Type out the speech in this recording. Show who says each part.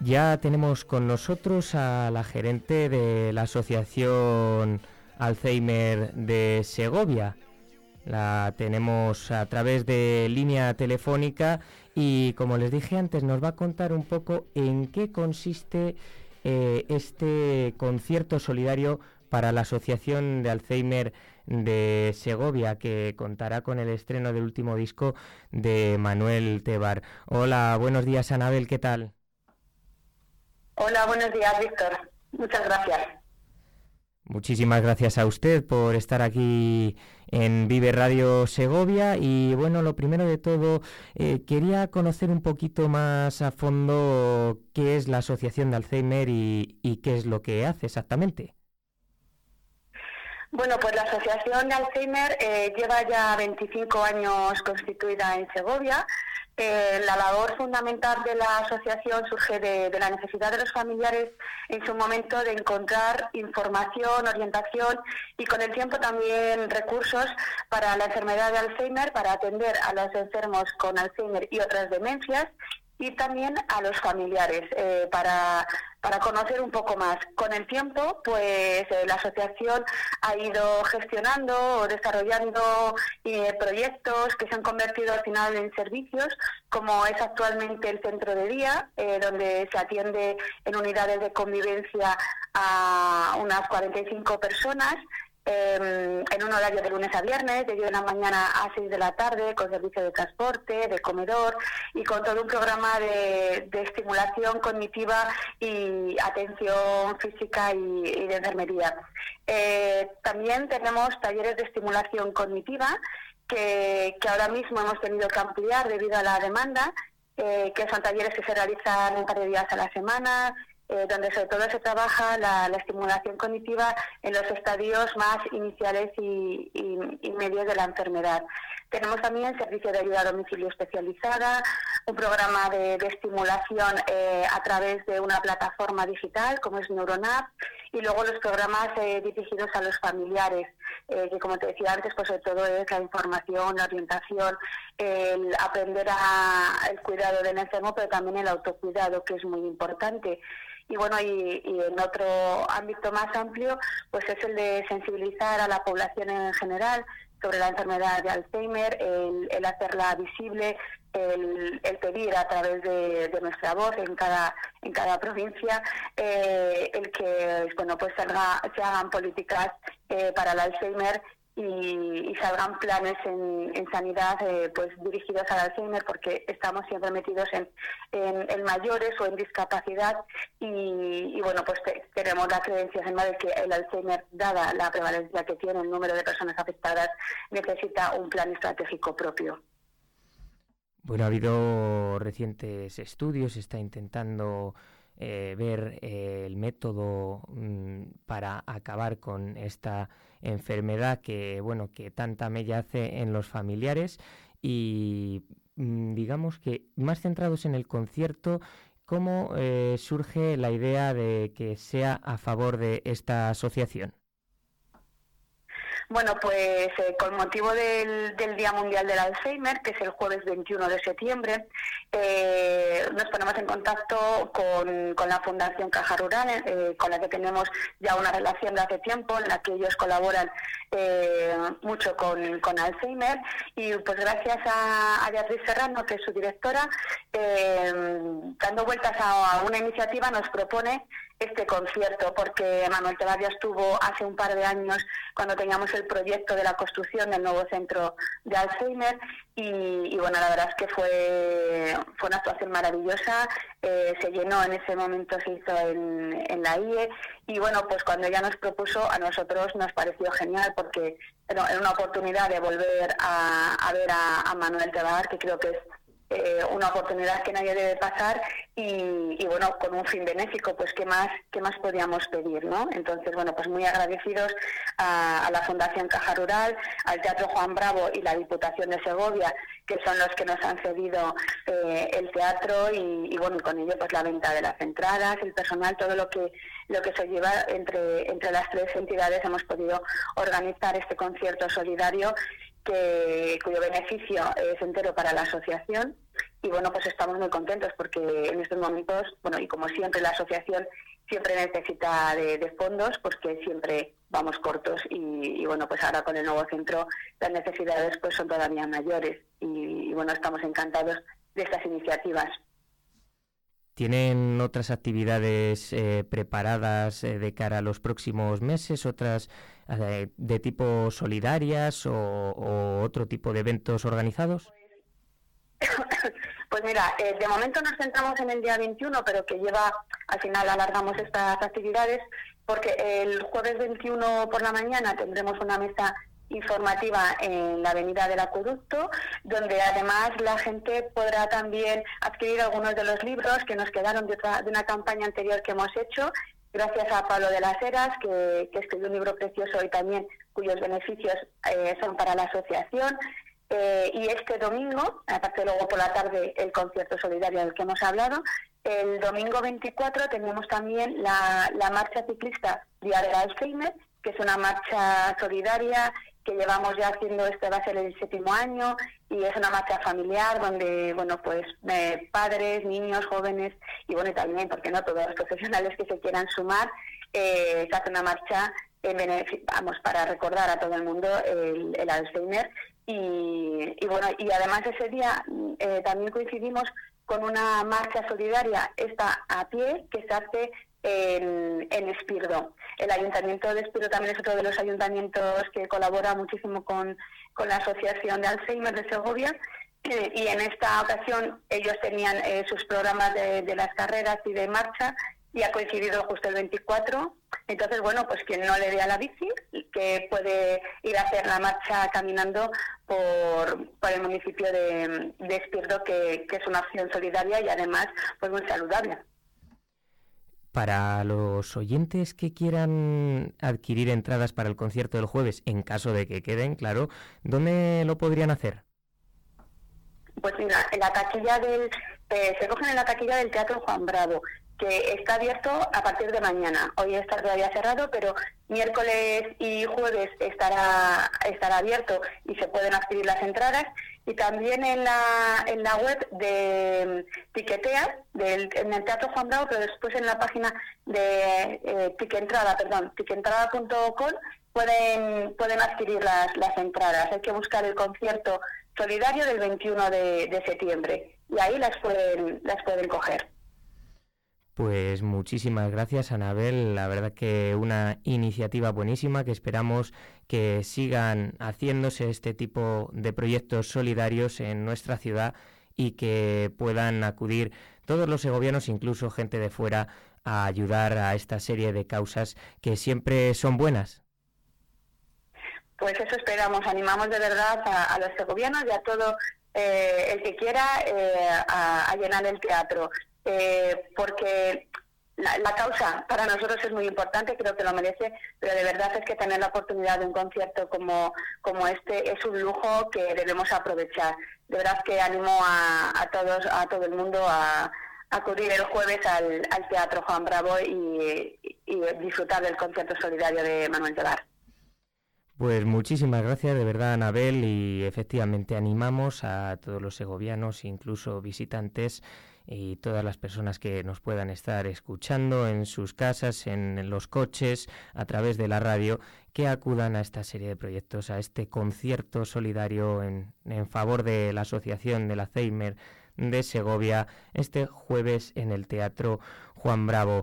Speaker 1: Ya tenemos con nosotros a la gerente de la Asociación Alzheimer de Segovia. La tenemos a través de línea telefónica y como les dije antes nos va a contar un poco en qué consiste eh, este concierto solidario para la Asociación de Alzheimer de Segovia, que contará con el estreno del último disco de Manuel Tebar. Hola, buenos días Anabel, ¿qué tal?
Speaker 2: Hola, buenos días Víctor. Muchas gracias.
Speaker 1: Muchísimas gracias a usted por estar aquí en Vive Radio Segovia y bueno, lo primero de todo, eh, quería conocer un poquito más a fondo qué es la Asociación de Alzheimer y, y qué es lo que hace exactamente.
Speaker 2: Bueno, pues la Asociación de Alzheimer eh, lleva ya 25 años constituida en Segovia. Eh, la labor fundamental de la asociación surge de, la necesidad de los familiares en su momento de encontrar información, orientación y con el tiempo también recursos para la enfermedad de Alzheimer, para atender a los enfermos con Alzheimer y otras demencias y también a los familiares eh, para, para conocer un poco más. Con el tiempo, pues eh, la asociación ha ido gestionando o desarrollando eh, proyectos que se han convertido al final en servicios, como es actualmente el centro de día, donde se atiende en unidades de convivencia a unas 45 personas En un horario de lunes a viernes, de 10 de la mañana a 6 de la tarde, con servicio de transporte, de comedor y con todo un programa de, estimulación cognitiva y atención física y, de enfermería. Eh, también tenemos talleres de estimulación cognitiva que, ahora mismo hemos tenido que ampliar debido a la demanda, eh, que son talleres que se realizan un par de días a la semana, eh, donde sobre todo se trabaja la, estimulación cognitiva en los estadios más iniciales y, medios de la enfermedad. Tenemos también servicio de ayuda a domicilio especializada, un programa de, estimulación eh, a través de una plataforma digital como es Neuronap y luego los programas eh, dirigidos a los familiares, que como te decía antes, pues sobre todo es la información, la orientación, el aprender el cuidado del enfermo, pero también el autocuidado, que es muy importante y bueno, y, en otro ámbito más amplio, pues es el de sensibilizar a la población en general sobre la enfermedad de Alzheimer, el, hacerla visible, el, pedir a través de, nuestra voz en cada en cada provincia eh, el que bueno pues se, hagan políticas eh, para el Alzheimer y, salgan planes en, sanidad eh, pues dirigidos al Alzheimer porque estamos siempre metidos en, en, mayores o en discapacidad y, bueno pues tenemos la creencia de que el Alzheimer dada la prevalencia que tiene el número de personas afectadas necesita un plan estratégico propio.
Speaker 1: Bueno, ha habido recientes estudios, se está intentando eh, ver eh, el método mm, para acabar con esta enfermedad que bueno que tanta mella hace en los familiares y mm, digamos que más centrados en el concierto cómo eh, surge la idea de que sea a favor de esta asociación
Speaker 2: bueno, pues eh, con motivo del, Día Mundial del Alzheimer, que es el jueves 21 de septiembre, eh, nos ponemos en contacto con, la Fundación Caja Rural, eh, con la que tenemos ya una relación de hace tiempo, en la que ellos colaboran mucho con, Alzheimer. Y pues gracias a, Beatriz Serrano, que es su directora, dando vueltas a una iniciativa, nos propone este concierto, porque Manuel Tavares estuvo hace un par de años cuando teníamos el proyecto de la construcción del nuevo centro de Alzheimer y, bueno, la verdad es que fue, fue una actuación maravillosa, eh, se llenó en ese momento, se hizo en, la IE y bueno, pues cuando ella nos propuso a nosotros nos pareció genial porque era una oportunidad de volver a, ver a, Manuel Tebar, que creo que es eh, una oportunidad que nadie debe pasar y, bueno, con un fin benéfico, pues qué más, qué más podíamos pedir, ¿no? Entonces, bueno, pues muy agradecidos a, la Fundación Caja Rural, al Teatro Juan Bravo y la Diputación de Segovia, que son los que nos han cedido eh, el teatro y, y, bueno, con ello pues la venta de las entradas, el personal, todo lo que lo que se lleva entre, entre las tres entidades hemos podido organizar este concierto solidario cuyo beneficio es entero para la asociación y bueno, pues estamos muy contentos porque en estos momentos, bueno, y como siempre la asociación siempre necesita de, fondos, pues que siempre vamos cortos y, bueno, pues ahora con el nuevo centro las necesidades pues son todavía mayores y, bueno, estamos encantados de estas iniciativas.
Speaker 1: ¿Tienen otras actividades eh, preparadas eh, de cara a los próximos meses, otras eh, de tipo solidarias o otro tipo de eventos organizados?
Speaker 2: Pues mira, de momento nos centramos en el día 21, pero que lleva, al final alargamos estas actividades, porque el jueves 21 por la mañana tendremos una mesa informativa en la Avenida del Acueducto, donde además la gente podrá también adquirir algunos de los libros que nos quedaron de, de una campaña anterior que hemos hecho, gracias a Pablo de las Heras, que, escribió un libro precioso y también cuyos beneficios eh, son para la asociación. Eh, y este domingo, aparte luego por la tarde el concierto solidario del que hemos hablado, el domingo 24 tenemos también la, marcha ciclista Día del Alzheimer, que es una marcha solidaria que llevamos ya haciendo, este va a ser el séptimo año, y es una marcha familiar donde, bueno, pues eh, padres, niños, jóvenes, y bueno, también, porque no todos los profesionales que se quieran sumar, eh, se hace una marcha vamos, para recordar a todo el mundo el, el Alzheimer. Y, bueno, y además ese día eh, también coincidimos con una marcha solidaria, esta a pie, que se hace en, Espirdo. El ayuntamiento de Espirdo también es otro de los ayuntamientos que colabora muchísimo con, la Asociación de Alzheimer de Segovia. y en esta ocasión ellos tenían eh, sus programas de, las carreras y de marcha y ha coincidido justo el 24. Entonces, bueno, pues quien no le dé a la bici, que puede ir a hacer la marcha caminando por, por el municipio de, Espirdo, que, es una acción solidaria y además pues muy saludable.
Speaker 1: Para los oyentes que quieran adquirir entradas para el concierto del jueves, en caso de que queden, claro, ¿dónde lo podrían hacer?
Speaker 2: Pues mira, en la taquilla del, eh, se cogen en la taquilla del Teatro Juan Bravo que está abierto a partir de mañana. Hoy está todavía cerrado, pero miércoles y jueves estará, estará abierto y se pueden adquirir las entradas. Y también en la, en la web de Tiquetea, del, en el Teatro Juan Bravo, pero después en la página de eh, perdón, pueden, pueden adquirir las, las entradas. Hay que buscar el concierto solidario del 21 de, de septiembre y ahí las pueden, las pueden coger.
Speaker 1: Pues muchísimas gracias, Anabel. La verdad que una iniciativa buenísima que esperamos que sigan haciéndose este tipo de proyectos solidarios en nuestra ciudad y que puedan acudir todos los segovianos, incluso gente de fuera, a ayudar a esta serie de causas que siempre son buenas.
Speaker 2: Pues eso esperamos, animamos de verdad a, los segovianos y a todo eh, el que quiera eh, a llenar el teatro. Eh, porque la, causa para nosotros es muy importante, creo que lo merece, pero de verdad es que tener la oportunidad de un concierto como, como este es un lujo que debemos aprovechar. De verdad que animo a, todos, a todo el mundo a, acudir el jueves al, Teatro Juan Bravo y, disfrutar del concierto solidario de Manuel Tolar.
Speaker 1: Pues muchísimas gracias de verdad Anabel y efectivamente animamos a todos los segovianos, incluso visitantes, y todas las personas que nos puedan estar escuchando en sus casas, en los coches, a través de la radio, que acudan a esta serie de proyectos, a este concierto solidario en, en favor de la Asociación del Alzheimer de Segovia este jueves en el Teatro Juan Bravo.